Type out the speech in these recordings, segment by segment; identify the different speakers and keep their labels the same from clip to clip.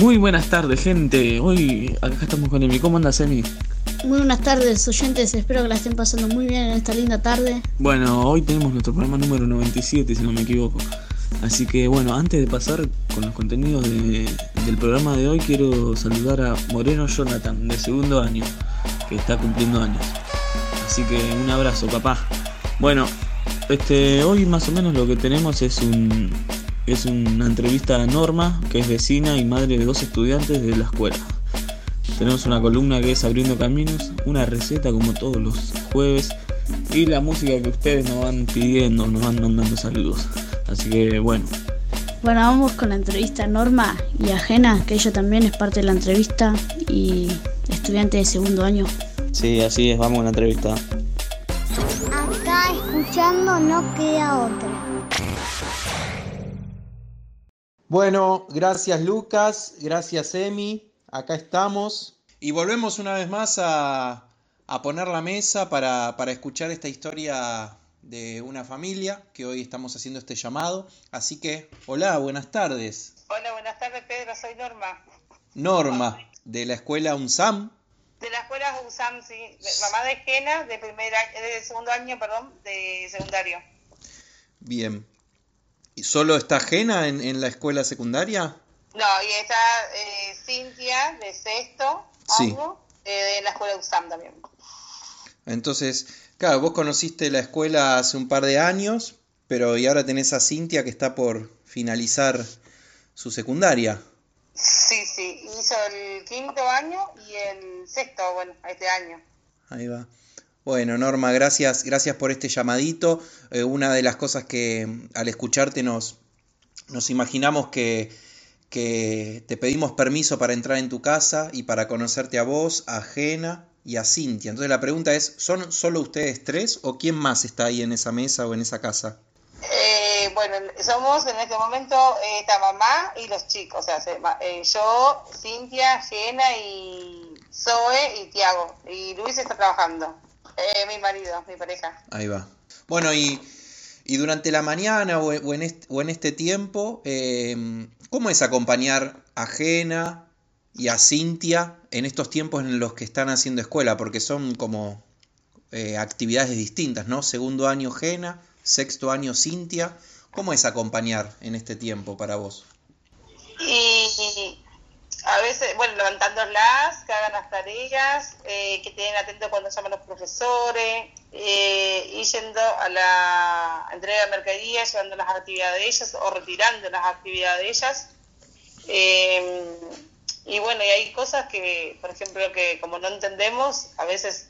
Speaker 1: Muy buenas tardes, gente. Hoy acá estamos con Emi. ¿Cómo andas, Emi?
Speaker 2: Muy buenas tardes, oyentes. Espero que la estén pasando muy bien en esta linda tarde.
Speaker 1: Bueno, hoy tenemos nuestro programa número 97, si no me equivoco. Así que bueno, antes de pasar con los contenidos del programa de hoy, quiero saludar a Moreno Jonathan, de segundo año, que está cumpliendo años. Así que un abrazo, papá. Bueno, este, hoy más o menos lo que tenemos es un es una entrevista a Norma, que es vecina y madre de dos estudiantes de la escuela. Tenemos una columna que es Abriendo Caminos, una receta como todos los jueves y la música que ustedes nos van pidiendo, nos van mandando saludos. Así que bueno.
Speaker 2: Bueno, vamos con la entrevista a Norma y Ajena, que ella también es parte de la entrevista y estudiante de segundo año.
Speaker 1: Sí, así es, vamos con la entrevista.
Speaker 3: Acá escuchando no queda otra.
Speaker 4: Bueno, gracias Lucas, gracias Emi, acá estamos. Y volvemos una vez más a, poner la mesa para, escuchar esta historia de una familia que hoy estamos haciendo este llamado. Así que, hola, buenas tardes.
Speaker 5: Hola, buenas tardes Pedro, soy Norma.
Speaker 4: Norma, de la escuela UNSAM.
Speaker 5: De la escuela UNSAM, sí. Mamá de Jena, de, primer, de segundo año, perdón, de secundario.
Speaker 4: Bien, ¿Solo está Jena en, la escuela secundaria?
Speaker 5: No, y está eh, Cintia de sexto sí. eh, en la escuela USAM también.
Speaker 4: Entonces, claro, vos conociste la escuela hace un par de años, pero y ahora tenés a Cintia que está por finalizar su secundaria.
Speaker 5: Sí, sí, hizo el quinto año y el sexto, bueno, este año.
Speaker 4: Ahí va. Bueno, Norma, gracias, gracias por este llamadito. Eh, una de las cosas que al escucharte nos, nos imaginamos que, que te pedimos permiso para entrar en tu casa y para conocerte a vos, a Jena y a Cintia. Entonces la pregunta es, ¿son solo ustedes tres o quién más está ahí en esa mesa o en esa casa?
Speaker 5: Eh, bueno, somos en este momento eh, esta mamá y los chicos, o sea, yo, Cintia, Jena y Zoe y Tiago. Y Luis está trabajando. Eh, mi marido, mi pareja.
Speaker 4: Ahí va. Bueno, y, durante la mañana o, en, este, o en este tiempo, eh, ¿cómo es acompañar a Jena y a Cintia en estos tiempos en los que están haciendo escuela? Porque son como eh, actividades distintas, ¿no? Segundo año Jena, sexto año Cintia. ¿Cómo es acompañar en este tiempo para vos?
Speaker 5: Y a veces, bueno, levantándolas, que hagan las tareas, eh, que estén atentos cuando llaman los profesores, eh, y yendo a la entrega de mercadería, llevando las actividades de ellas o retirando las actividades de ellas. Eh, y bueno, y hay cosas que, por ejemplo, que como no entendemos, a veces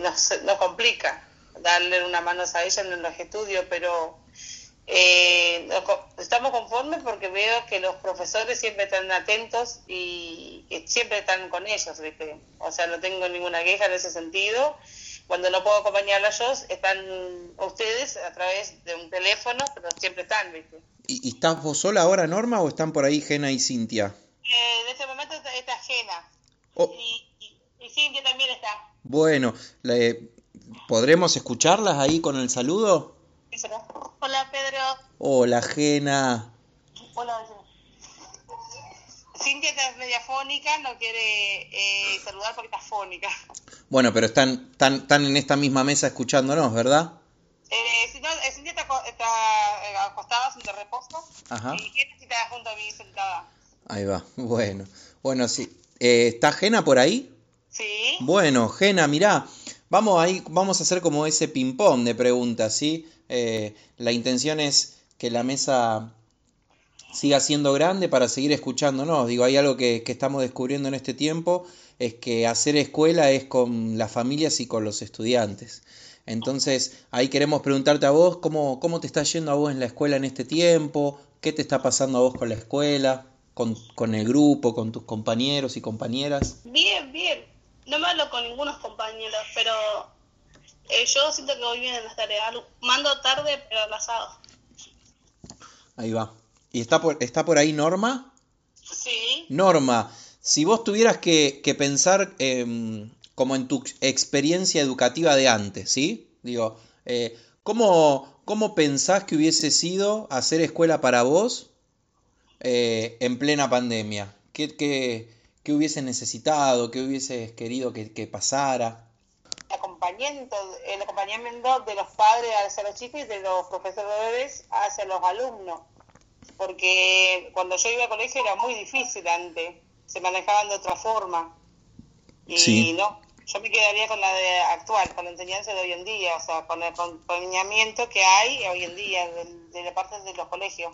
Speaker 5: nos, nos complica darle una mano a ellas en los estudios, pero eh, estamos conformes porque veo que los profesores siempre están atentos y siempre están con ellos, O sea, no tengo ninguna queja en ese sentido. Cuando no puedo acompañarlos, yo, están ustedes a través de un teléfono, pero siempre están, ¿viste?
Speaker 4: ¿Y, estás vos sola ahora, Norma, o están por ahí Gena y Cintia?
Speaker 5: Eh, en este momento está, está ajena.
Speaker 4: Oh.
Speaker 5: Y, y, y Cintia también está.
Speaker 4: Bueno, le- ¿podremos escucharlas ahí con el saludo?
Speaker 5: Hola, Pedro.
Speaker 4: Hola, Jena.
Speaker 5: Hola. Cintia está media fónica, no quiere eh, saludar porque está fónica.
Speaker 4: Bueno, pero están, están, están en esta misma mesa escuchándonos, ¿verdad?
Speaker 5: Eh, si no, eh, Cintia está, está eh, acostada, sin de reposo.
Speaker 4: Ajá.
Speaker 5: Y Jena está junto a mí sentada.
Speaker 4: Ahí va. Bueno, bueno, sí. Eh, ¿Está Jena por ahí?
Speaker 5: Sí.
Speaker 4: Bueno, Gena, mirá, vamos ahí, vamos a hacer como ese ping-pong de preguntas, ¿sí? Eh, la intención es que la mesa siga siendo grande para seguir escuchándonos. Digo, hay algo que, estamos descubriendo en este tiempo, es que hacer escuela es con las familias y con los estudiantes. Entonces, ahí queremos preguntarte a vos, ¿cómo, cómo te está yendo a vos en la escuela en este tiempo? ¿Qué te está pasando a vos con la escuela, con, con el grupo, con tus compañeros y compañeras?
Speaker 6: Bien, bien. No me hablo con ningunos compañeros, pero eh, yo siento que voy bien en las tareas. Mando tarde, pero las hago.
Speaker 4: Ahí va. ¿Y está por, está por ahí Norma?
Speaker 5: Sí.
Speaker 4: Norma, si vos tuvieras que, que pensar em, como en tu experiencia educativa de antes, ¿sí? Digo, eh, ¿cómo, ¿cómo pensás que hubiese sido hacer escuela para vos eh, en plena pandemia? ¿Qué, qué, qué hubieses necesitado? ¿Qué hubieses querido que, que pasara?
Speaker 5: Acompañamiento, el acompañamiento de los padres hacia los chicos y de los profesores hacia los alumnos. Porque cuando yo iba al colegio era muy difícil antes, se manejaban de otra forma. Y
Speaker 4: Sí.
Speaker 5: no, yo me quedaría con la de actual, con la enseñanza de hoy en día, o sea, con el acompañamiento que hay hoy en día de, de la parte de los colegios.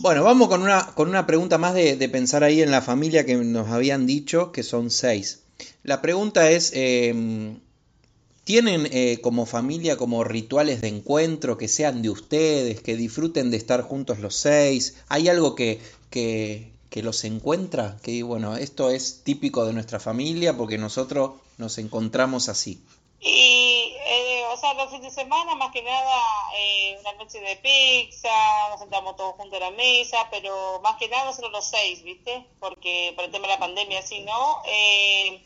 Speaker 4: Bueno, vamos con una, con una pregunta más de, de pensar ahí en la familia que nos habían dicho, que son seis. La pregunta es, em, ¿tienen eh, como familia como rituales de encuentro que sean de ustedes, que disfruten de estar juntos los seis? ¿Hay algo que, que, que los encuentra? Que bueno, esto es típico de nuestra familia porque nosotros nos encontramos así.
Speaker 5: Y, eh, o sea, los fines de semana, más que nada, eh, una noche de pizza, nos sentamos todos juntos a la mesa, pero más que nada nosotros los seis, ¿viste? Porque por el tema de la pandemia, así, ¿no? Eh,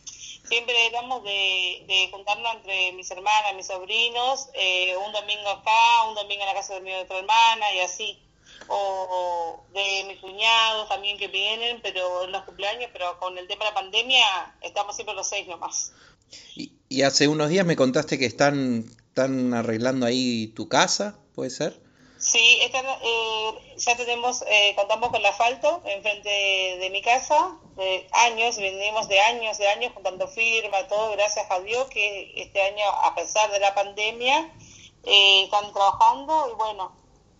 Speaker 5: siempre éramos de, de juntarnos entre mis hermanas, mis sobrinos, eh, un domingo acá, un domingo en la casa de mi otra hermana y así. O de mis cuñados también que vienen, pero en los cumpleaños, pero con el tema de la pandemia estamos siempre los seis nomás.
Speaker 4: Y, y hace unos días me contaste que están, están arreglando ahí tu casa, ¿puede ser?
Speaker 5: Sí, esta, eh, ya tenemos, eh, contamos con el asfalto enfrente de, de mi casa, de años, venimos de años, de años juntando firma, todo, gracias a Dios que este año, a pesar de la pandemia, eh, están trabajando y bueno,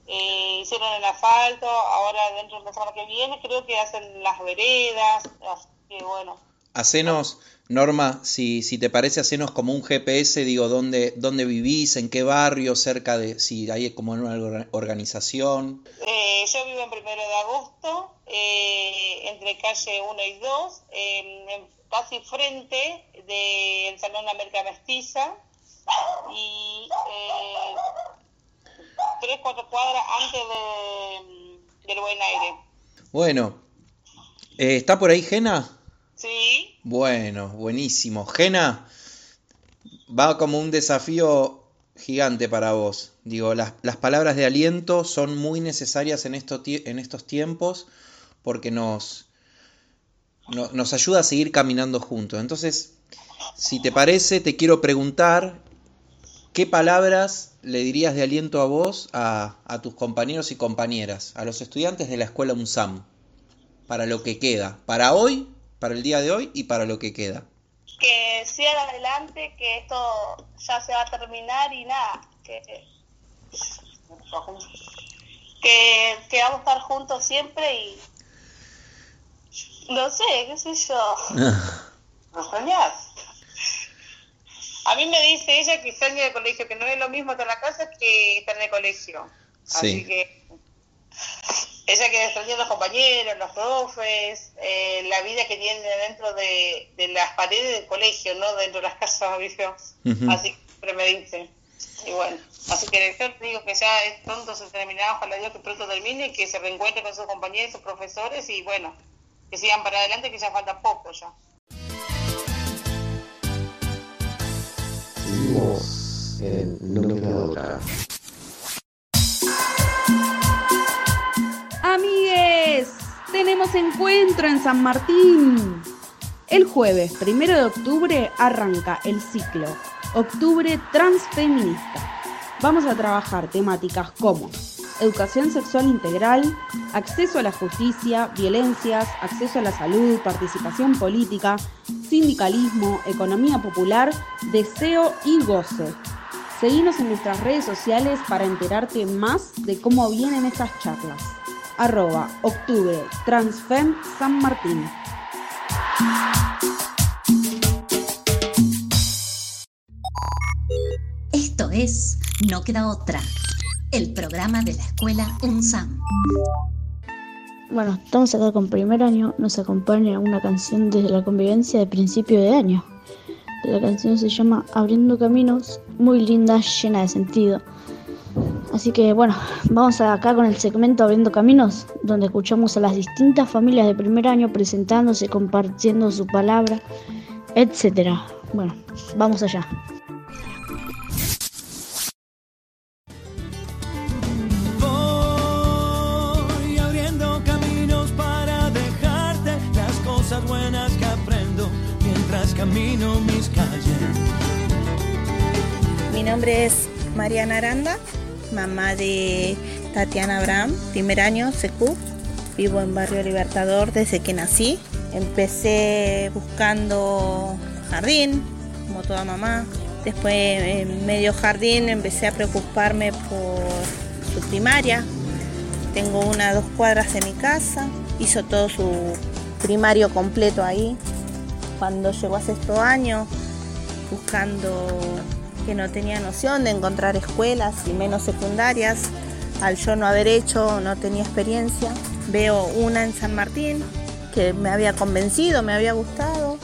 Speaker 5: eh, hicieron el asfalto, ahora dentro de la semana que viene creo que hacen las veredas, así que bueno.
Speaker 4: Hacenos, Norma, si, si te parece, hacenos como un GPS, digo, dónde, dónde vivís, en qué barrio, cerca de, si hay como una orga- organización.
Speaker 5: Eh, yo vivo en primero de agosto, eh, entre calle 1 y 2, en- en- casi frente del Salón América Mestiza y eh, tres, cuatro cuadras antes de, del Buen Aire.
Speaker 4: Bueno, eh, ¿está por ahí Gena?
Speaker 5: Sí,
Speaker 4: Bueno, buenísimo. Gena, va como un desafío gigante para vos. Digo, las, las palabras de aliento son muy necesarias en, esto en estos tiempos porque nos, no- nos ayuda a seguir caminando juntos. Entonces, si te parece, te quiero preguntar qué palabras le dirías de aliento a vos, a, a tus compañeros y compañeras, a los estudiantes de la escuela UNSAM, para lo que queda, para hoy, para el día de hoy y para lo que queda.
Speaker 6: Que sigan adelante, que esto ya se va a terminar y nada, que, que, que vamos a estar juntos siempre y no sé, qué sé yo.
Speaker 5: ¿lo soñás? A mí me dice ella que extraña el colegio, que no es lo mismo estar en la casa que estar en el colegio. Así
Speaker 4: Sí.
Speaker 5: que ella que extraña a los compañeros, los profes, eh, la vida que tiene dentro de, de las paredes del colegio, no dentro de las casas, ¿viste? Así que siempre me dice. Y bueno, así que yo te digo que ya es pronto se terminará, ojalá Dios que pronto termine y que se reencuentre con sus compañeros, sus profesores y bueno, que sigan para adelante, que ya falta poco ya.
Speaker 7: Seguimos en No Queda Otra.
Speaker 8: Amigues, tenemos encuentro en San Martín. El jueves, primero de octubre, arranca el ciclo Octubre Transfeminista. Vamos a trabajar temáticas como educación sexual integral, acceso a la justicia, violencias, acceso a la salud, participación política, sindicalismo, economía popular, deseo y goce. Seguinos en nuestras redes sociales para enterarte más de cómo vienen estas charlas. Arroba Octubre Transfem San Martín.
Speaker 9: Esto es No Queda Otra, el programa de la escuela UNSAM.
Speaker 2: Bueno, estamos acá con primer año, nos acompaña una canción desde la convivencia de principio de año. La canción se llama Abriendo Caminos, muy linda, llena de sentido. Así que bueno, vamos acá con el segmento Abriendo Caminos, donde escuchamos a las distintas familias de primer año presentándose, compartiendo su palabra, etc. Bueno, vamos allá.
Speaker 10: Mi nombre es Mariana Aranda, mamá de Tatiana Abraham, primer año CQ. Vivo en Barrio Libertador desde que nací. Empecé buscando jardín, como toda mamá. Después en medio jardín empecé a preocuparme por su primaria. Tengo una dos cuadras de mi casa. Hizo todo su primario completo ahí. Cuando llegó a sexto año, buscando que no tenía noción de encontrar escuelas y menos secundarias, al yo no haber hecho, no tenía experiencia. Veo una en San Martín que me había convencido, me había gustado,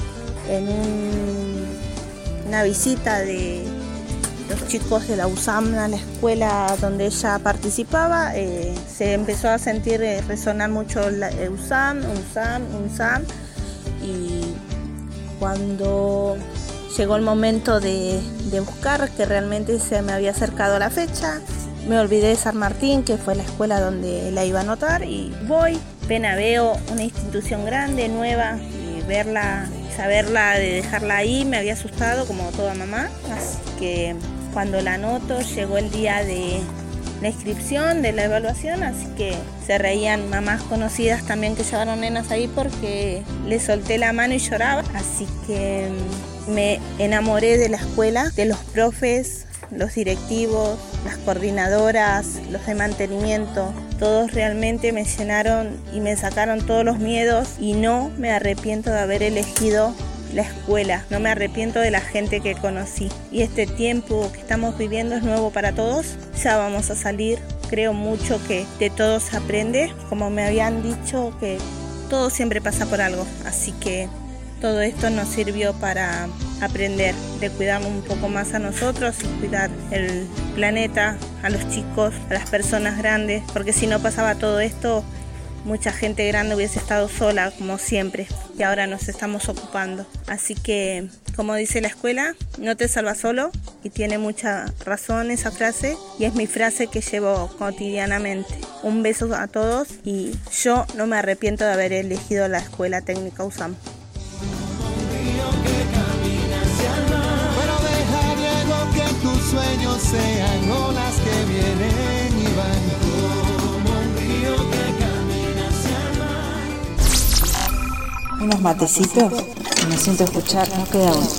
Speaker 10: en un- una visita de los chicos de la USAM a la escuela donde ella participaba, eh, se empezó a sentir eh, resonar mucho la eh, USAM, USAM, USAM y cuando llegó el momento de, buscar, que realmente se me había acercado la fecha, me olvidé de San Martín, que fue la escuela donde la iba a anotar, y voy, pena veo una institución grande, nueva, y verla, saberla, de dejarla ahí, me había asustado como toda mamá, así que cuando la anoto llegó el día de la inscripción, de la evaluación, así que se reían mamás conocidas también que llevaron nenas ahí porque le solté la mano y lloraba, así que mm, me enamoré de la escuela, de los profes, los directivos, las coordinadoras, los de mantenimiento, todos realmente me llenaron y me sacaron todos los miedos y no me arrepiento de haber elegido la escuela, no me arrepiento de la gente que conocí. Y este tiempo que estamos viviendo es nuevo para todos, ya vamos a salir, creo mucho que de todos aprende, como me habían dicho que todo siempre pasa por algo, así que todo esto nos sirvió para aprender de cuidarnos un poco más a nosotros y cuidar el planeta, a los chicos, a las personas grandes, porque si no pasaba todo esto, mucha gente grande hubiese estado sola como siempre y ahora nos estamos ocupando. Así que, como dice la escuela, no te salvas solo y tiene mucha razón esa frase y es mi frase que llevo cotidianamente. Un beso a todos y yo no me arrepiento de haber elegido la escuela técnica USAM.
Speaker 11: Sueños sean que vienen
Speaker 12: Unos matecitos me siento escuchar, no queda otro.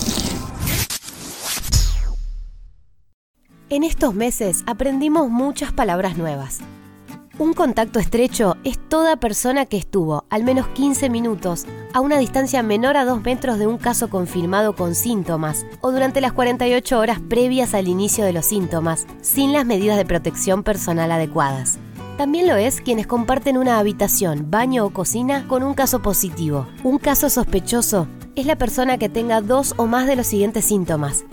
Speaker 13: En estos meses aprendimos muchas palabras nuevas. Un contacto estrecho es toda persona que estuvo al menos 15 minutos a una distancia menor a 2 metros de un caso confirmado con síntomas o durante las 48 horas previas al inicio de los síntomas sin las medidas de protección personal adecuadas. También lo es quienes comparten una habitación, baño o cocina con un caso positivo. Un caso sospechoso es la persona que tenga dos o más de los siguientes síntomas.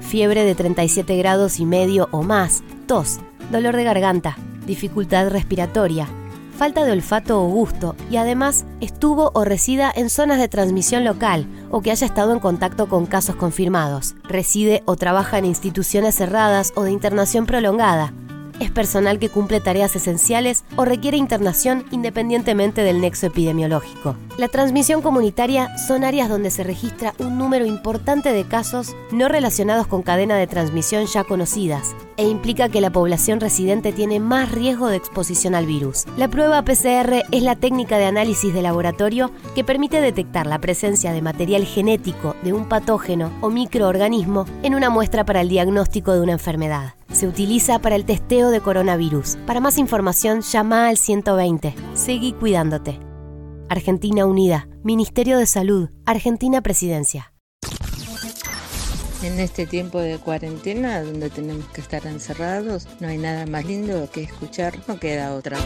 Speaker 13: Fiebre de 37 grados y medio o más, tos, dolor de garganta, dificultad respiratoria, falta de olfato o gusto y además estuvo o resida en zonas de transmisión local o que haya estado en contacto con casos confirmados, reside o trabaja en instituciones cerradas o de internación prolongada, es personal que cumple tareas esenciales o requiere internación independientemente del nexo epidemiológico. La transmisión comunitaria son áreas donde se registra un número importante de casos no relacionados con cadena de transmisión ya conocidas e implica que la población residente tiene más riesgo de exposición al virus. La prueba PCR es la técnica de análisis de laboratorio que permite detectar la presencia de material genético de un patógeno o microorganismo en una muestra para el diagnóstico de una enfermedad. Se utiliza para el testeo de coronavirus. Para más información, llama al 120. Seguí cuidándote. Argentina Unida, Ministerio de Salud, Argentina Presidencia.
Speaker 14: En este tiempo de cuarentena, donde tenemos que estar encerrados, no hay nada más lindo que escuchar, no queda otra.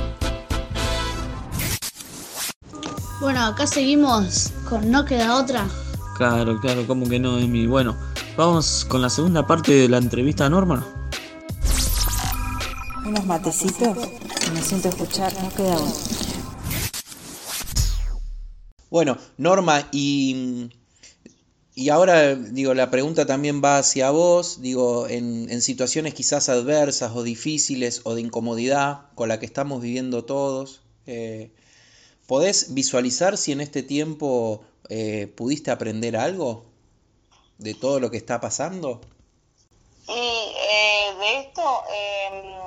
Speaker 2: Bueno, acá seguimos con No Queda Otra.
Speaker 1: Claro, claro, como que no, Emi. Bueno, vamos con la segunda parte de la entrevista a Norma.
Speaker 12: Unos matecitos me siento a escuchar, no queda uno.
Speaker 4: Bueno, Norma, y, y ahora digo, la pregunta también va hacia vos, digo, en, en situaciones quizás adversas o difíciles o de incomodidad con la que estamos viviendo todos, eh, ¿podés visualizar si en este tiempo eh, pudiste aprender algo de todo lo que está pasando?
Speaker 5: Y eh, de esto, eh,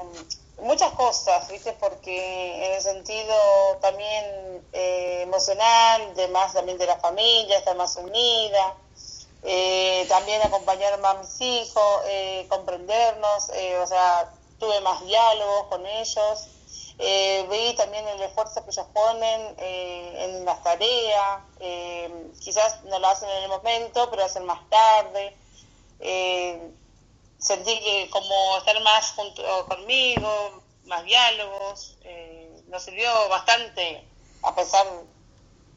Speaker 5: muchas cosas, ¿viste? Porque en el sentido también eh, emocional, de más también de la familia, estar más unida, eh, también acompañar más a mis hijos, eh, comprendernos, o sea, tuve más diálogos con ellos, vi también el esfuerzo que ellos ponen en las tareas, quizás no lo hacen en el momento, pero lo hacen más tarde. Sentí que como estar más junto conmigo, más diálogos, eh, nos sirvió bastante a pesar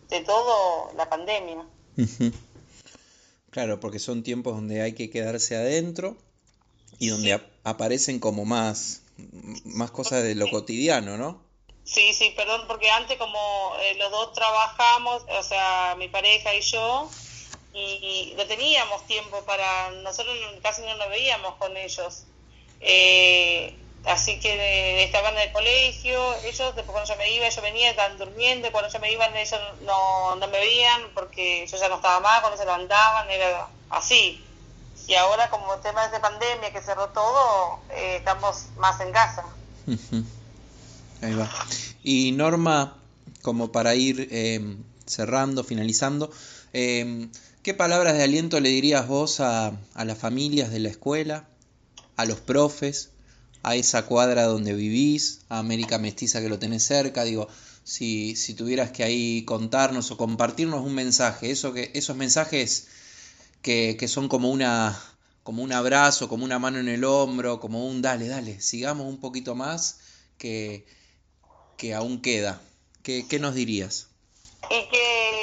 Speaker 5: de todo la pandemia.
Speaker 4: Claro, porque son tiempos donde hay que quedarse adentro y donde ap- aparecen como más, más cosas de lo cotidiano, ¿no?
Speaker 5: Sí, sí, perdón, porque antes como eh, los dos trabajamos, o sea, mi pareja y yo, y, no teníamos tiempo para, nosotros no- casi no nos veíamos con ellos. Eh, así que estaban en el colegio, ellos, después cuando yo me iba, yo venía, estaban durmiendo, cuando yo me iba, ellos no, no me veían porque yo ya no estaba más, cuando se levantaban, era así. Y ahora como el tema de pandemia que cerró todo, eh, estamos más en casa.
Speaker 4: Ahí va. Y Norma, como para ir eh, cerrando, finalizando, eh, ¿qué palabras de aliento le dirías vos a, las familias de la escuela, a los profes, a esa cuadra donde vivís, a América Mestiza que lo tenés cerca? Digo, si, si tuvieras que ahí contarnos o compartirnos un mensaje, eso que, esos mensajes que, que son como una, como un abrazo, como una mano en el hombro, como un dale, dale, sigamos un poquito más que, que aún queda. ¿Qué, qué nos dirías?
Speaker 5: y que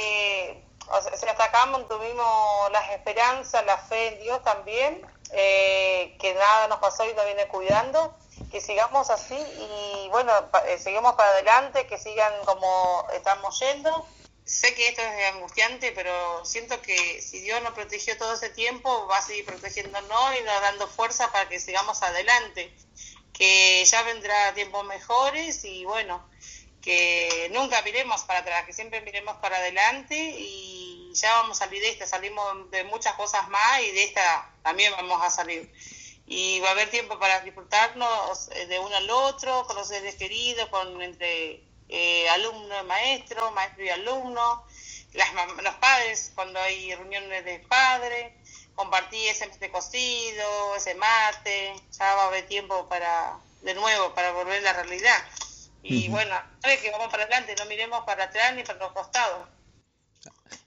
Speaker 5: o sea, hasta acá mantuvimos las esperanzas, la fe en Dios también, eh, que nada nos pasó y nos viene cuidando, que sigamos así y bueno, eh, seguimos para adelante, que sigan como estamos yendo. Sé que esto es angustiante, pero siento que si Dios nos protegió todo ese tiempo, va a seguir protegiéndonos y nos dando fuerza para que sigamos adelante, que ya vendrá tiempos mejores y bueno, que nunca miremos para atrás, que siempre miremos para adelante y ya vamos a salir de esta, salimos de muchas cosas más y de esta también vamos a salir. Y va a haber tiempo para disfrutarnos eh, de uno al otro, con los seres queridos, con entre eh, alumno y maestro, maestro y alumno, las, los padres, cuando hay reuniones de padres, compartir ese mate cocido, ese mate, ya va a haber tiempo para, de nuevo, para volver a la realidad. Y
Speaker 4: Ujú.
Speaker 5: bueno, sabe que vamos para adelante, no miremos para atrás ni para los costados.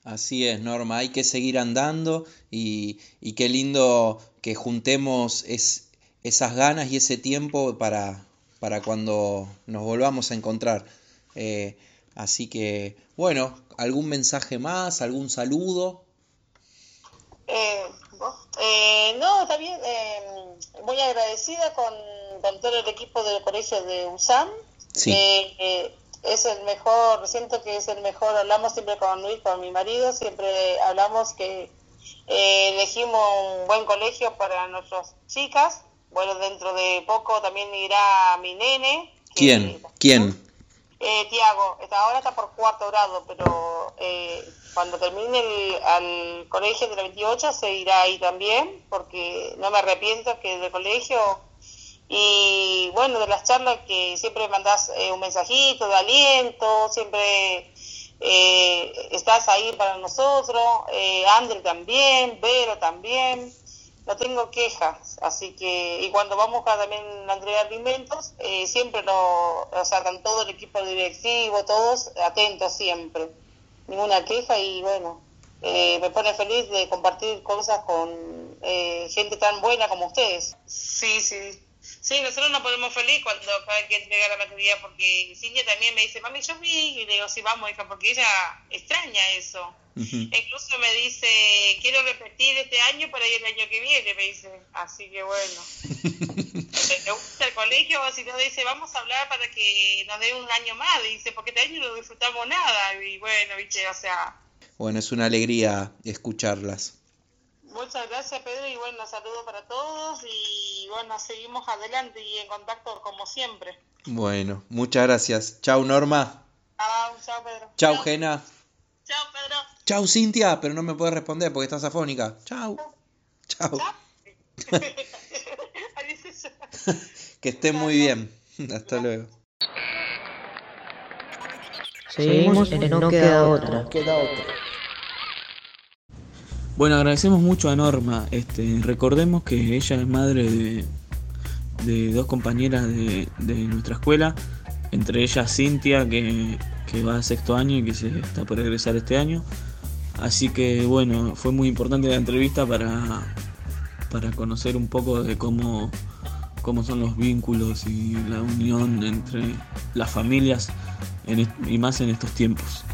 Speaker 4: Así es, Norma, hay que seguir andando y, y qué lindo que juntemos es, esas ganas y ese tiempo para, para cuando nos volvamos a encontrar. Eh, así que, bueno, ¿algún mensaje más? ¿Algún saludo?
Speaker 5: Eh. Eh, no, está bien. muy agradecida con, con todo el equipo del colegio de USAM.
Speaker 4: Sí.
Speaker 5: Es el mejor, siento que es el mejor, hablamos siempre con Luis, con mi marido, siempre hablamos que eh, elegimos un buen colegio para nuestras chicas. Bueno, dentro de poco también irá mi nene.
Speaker 4: ¿Quién? ¿Quién?
Speaker 5: Eh, Tiago, ahora está por cuarto grado, pero eh, cuando termine el al colegio de la 28 se irá ahí también, porque no me arrepiento que del colegio y bueno, de las charlas que siempre mandas eh, un mensajito de aliento, siempre eh, estás ahí para nosotros, eh, André también, Vero también, no tengo quejas, así que, y cuando vamos a también a entregar eh, siempre lo, o sea, todo el equipo directivo, todos atentos siempre, ninguna queja y bueno, eh, me pone feliz de compartir cosas con eh, gente tan buena como ustedes. Sí, sí. Sí, nosotros nos ponemos feliz cuando cada que entrega la materia porque Cintia también me dice, mami, yo vi, y le digo, sí, vamos, hija, porque ella extraña eso. Incluso me dice, quiero repetir este año para ir el año que viene, me dice. Así que bueno. le gusta el colegio, si no dice, vamos a hablar para que nos dé un año más. Dice, porque este año no disfrutamos nada. Y bueno, viste, o sea.
Speaker 4: Bueno, es una alegría escucharlas.
Speaker 5: Muchas gracias, Pedro, y bueno, saludos para todos. Y bueno, seguimos adelante y en contacto como siempre.
Speaker 4: Bueno, muchas gracias. Chau, Norma.
Speaker 5: Chao, chao, Pedro.
Speaker 4: Chau, Gena.
Speaker 5: Chao, Pedro.
Speaker 4: Chau, Cintia, pero no me puedes responder porque estás afónica. Chau. Chau. que estés muy bien. Hasta luego.
Speaker 12: Seguimos en No Queda Otra.
Speaker 1: Bueno, agradecemos mucho a Norma. Este, recordemos que ella es madre de, dos compañeras de, nuestra escuela, entre ellas Cintia, que, va a sexto año y que se está por regresar este año. Así que bueno, fue muy importante la entrevista para, para conocer un poco de cómo, cómo son los vínculos y la unión entre las familias y más en estos tiempos.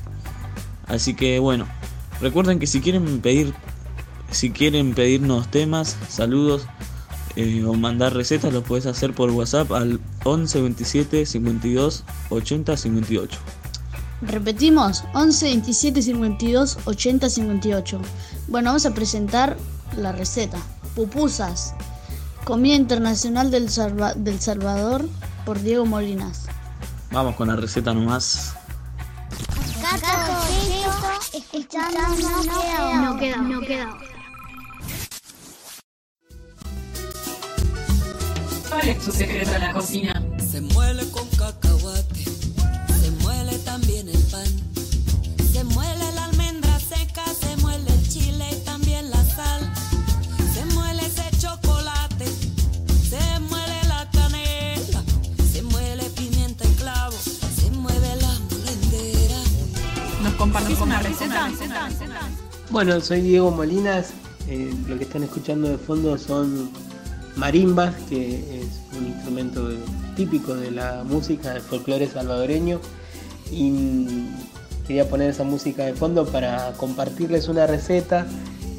Speaker 1: Así que bueno, recuerden que si quieren pedir, si quieren pedirnos temas, saludos eh, o mandar recetas, lo puedes hacer por WhatsApp al 11 27 52 80 58.
Speaker 2: Repetimos, 11 27 52 80 58. Bueno, vamos a presentar la receta. Pupusas, comida internacional del, Salva- del Salvador por Diego Molinas.
Speaker 1: Vamos con la receta nomás.
Speaker 3: Caco, queso, escuchando no queda
Speaker 15: No queda, no queda.
Speaker 16: ¿Cuál es tu secreto en la cocina?
Speaker 17: Se muele con cacahuate, se muele también el pan. Se muele la almendra seca, se muele el chile y también la sal. Se muele ese chocolate, se muele la canela, se muele pimienta y clavo, se mueve la molendera.
Speaker 16: ¿Nos compartís una receta?
Speaker 18: Bueno, soy Diego Molinas. eh, lo que están escuchando de fondo son marimbas, que es un instrumento típico de la música del folclore salvadoreño. Y quería poner esa música de fondo para compartirles una receta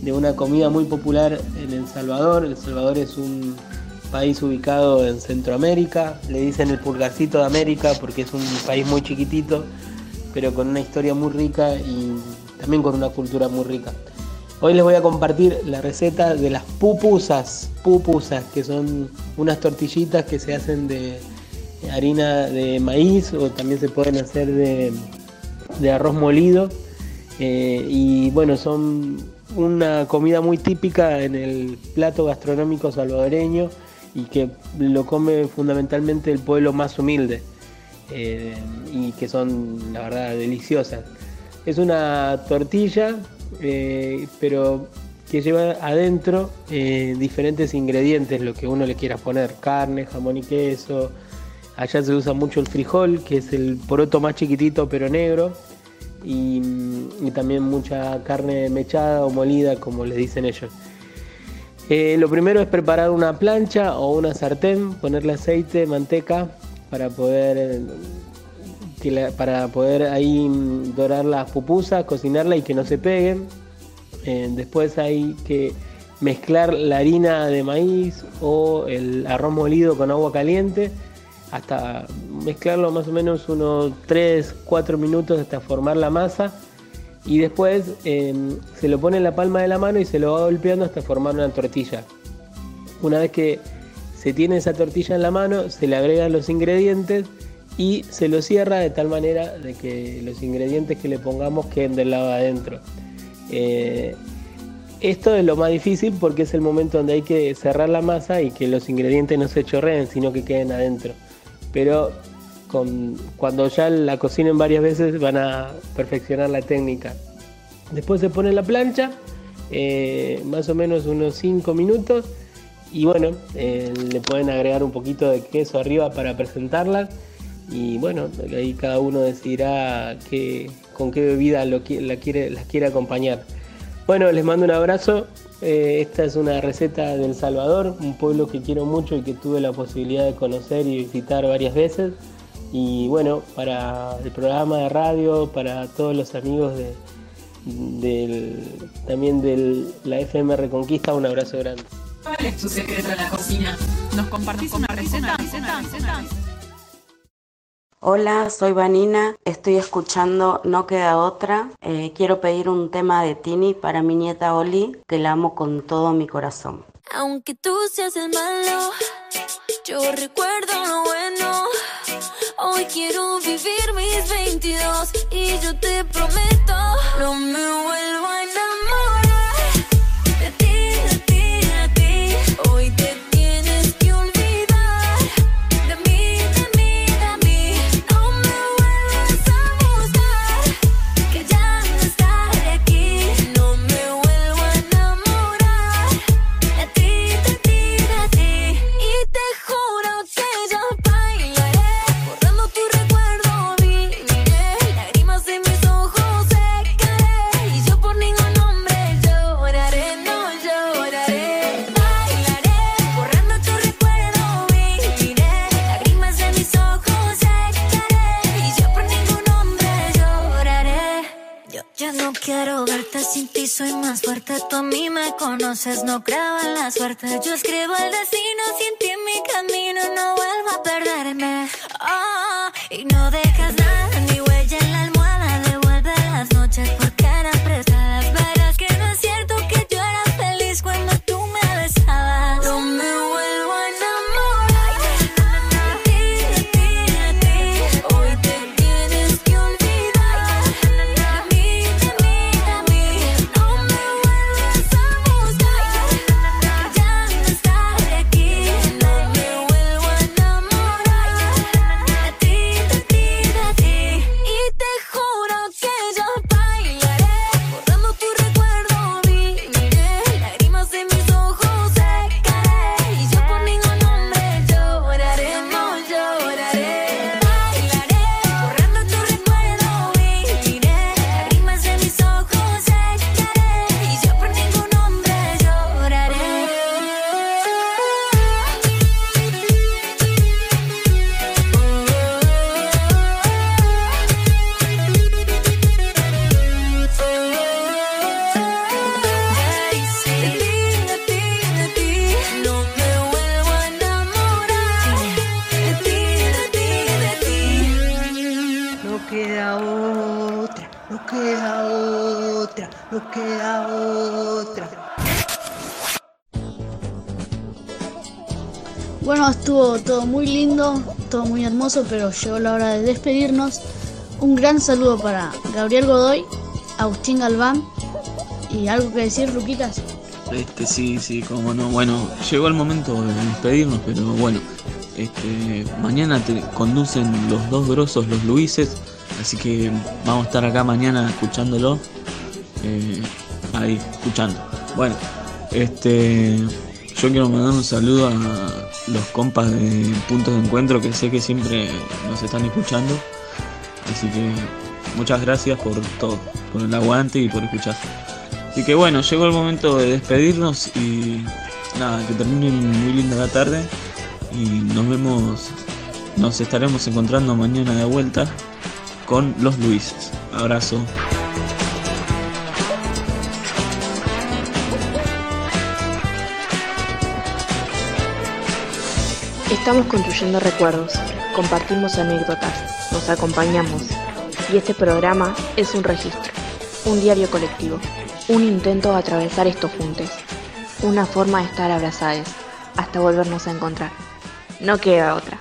Speaker 18: de una comida muy popular en El Salvador. El Salvador es un país ubicado en Centroamérica. Le dicen el pulgarcito de América porque es un país muy chiquitito, pero con una historia muy rica y también con una cultura muy rica. Hoy les voy a compartir la receta de las pupusas, pupusas, que son unas tortillitas que se hacen de harina de maíz o también se pueden hacer de, arroz molido. Eh, y bueno, son una comida muy típica en el plato gastronómico salvadoreño y que lo come fundamentalmente el pueblo más humilde eh, y que son la verdad deliciosas. Es una tortilla, eh, pero que lleva adentro eh, diferentes ingredientes, lo que uno le quiera poner, carne, jamón y queso. Allá se usa mucho el frijol, que es el poroto más chiquitito pero negro, y, y también mucha carne mechada o molida, como les dicen ellos. Eh, lo primero es preparar una plancha o una sartén, ponerle aceite, manteca, para poder para poder ahí dorar las pupusas, cocinarla y que no se peguen. Eh, después hay que mezclar la harina de maíz o el arroz molido con agua caliente hasta mezclarlo más o menos unos 3, 4 minutos hasta formar la masa y después eh, se lo pone en la palma de la mano y se lo va golpeando hasta formar una tortilla. Una vez que se tiene esa tortilla en la mano, se le agregan los ingredientes y se lo cierra de tal manera de que los ingredientes que le pongamos queden del lado adentro. Eh, esto es lo más difícil porque es el momento donde hay que cerrar la masa y que los ingredientes no se chorreen, sino que queden adentro. Pero cuando ya la cocinen varias veces van a perfeccionar la técnica. Después se pone la plancha, eh, más o menos unos 5 minutos. Y bueno, eh, le pueden agregar un poquito de queso arriba para presentarlas. Y bueno, ahí cada uno decidirá qué, con qué bebida lo, la quiere, las quiere acompañar. Bueno, les mando un abrazo. Eh, esta es una receta del Salvador, un pueblo que quiero mucho y que tuve la posibilidad de conocer y visitar varias veces. Y bueno, para el programa de radio, para todos los amigos de, del, también de la FM Reconquista, un abrazo grande.
Speaker 16: ¿Cuál es tu secreto en la cocina? ¿Nos compartís una receta?
Speaker 15: Hola, soy Vanina, estoy escuchando No Queda Otra. Eh, quiero pedir un tema de Tini para mi nieta Oli, que la amo con todo mi corazón.
Speaker 19: Aunque tú seas el malo, yo recuerdo lo bueno. Hoy quiero vivir mis 22 y yo te prometo, no me vuelvo a no creo la suerte. Yo escribo el destino sin ti mi camino, no vuelvo a perderme. Ah, y no dejas
Speaker 2: estuvo todo muy lindo, todo muy hermoso, pero llegó la hora de despedirnos. Un gran saludo para Gabriel Godoy, Agustín Galván y algo que decir, Ruquitas.
Speaker 1: Este, sí, sí, cómo no. Bueno, llegó el momento de despedirnos, pero bueno, este, mañana te conducen los dos grosos, los Luises, así que vamos a estar acá mañana escuchándolo, eh, ahí, escuchando. Bueno, este, yo quiero mandar un saludo a los compas de Puntos de Encuentro que sé que siempre nos están escuchando, así que muchas gracias por todo, por el aguante y por escuchar. Así que bueno, llegó el momento de despedirnos y nada, que termine muy linda la tarde y nos vemos, nos estaremos encontrando mañana de vuelta con los Luises. Abrazo.
Speaker 20: Estamos construyendo recuerdos, compartimos anécdotas, nos acompañamos. Y este programa es un registro, un diario colectivo, un intento de atravesar estos juntos, una forma de estar abrazados hasta volvernos a encontrar. No queda otra.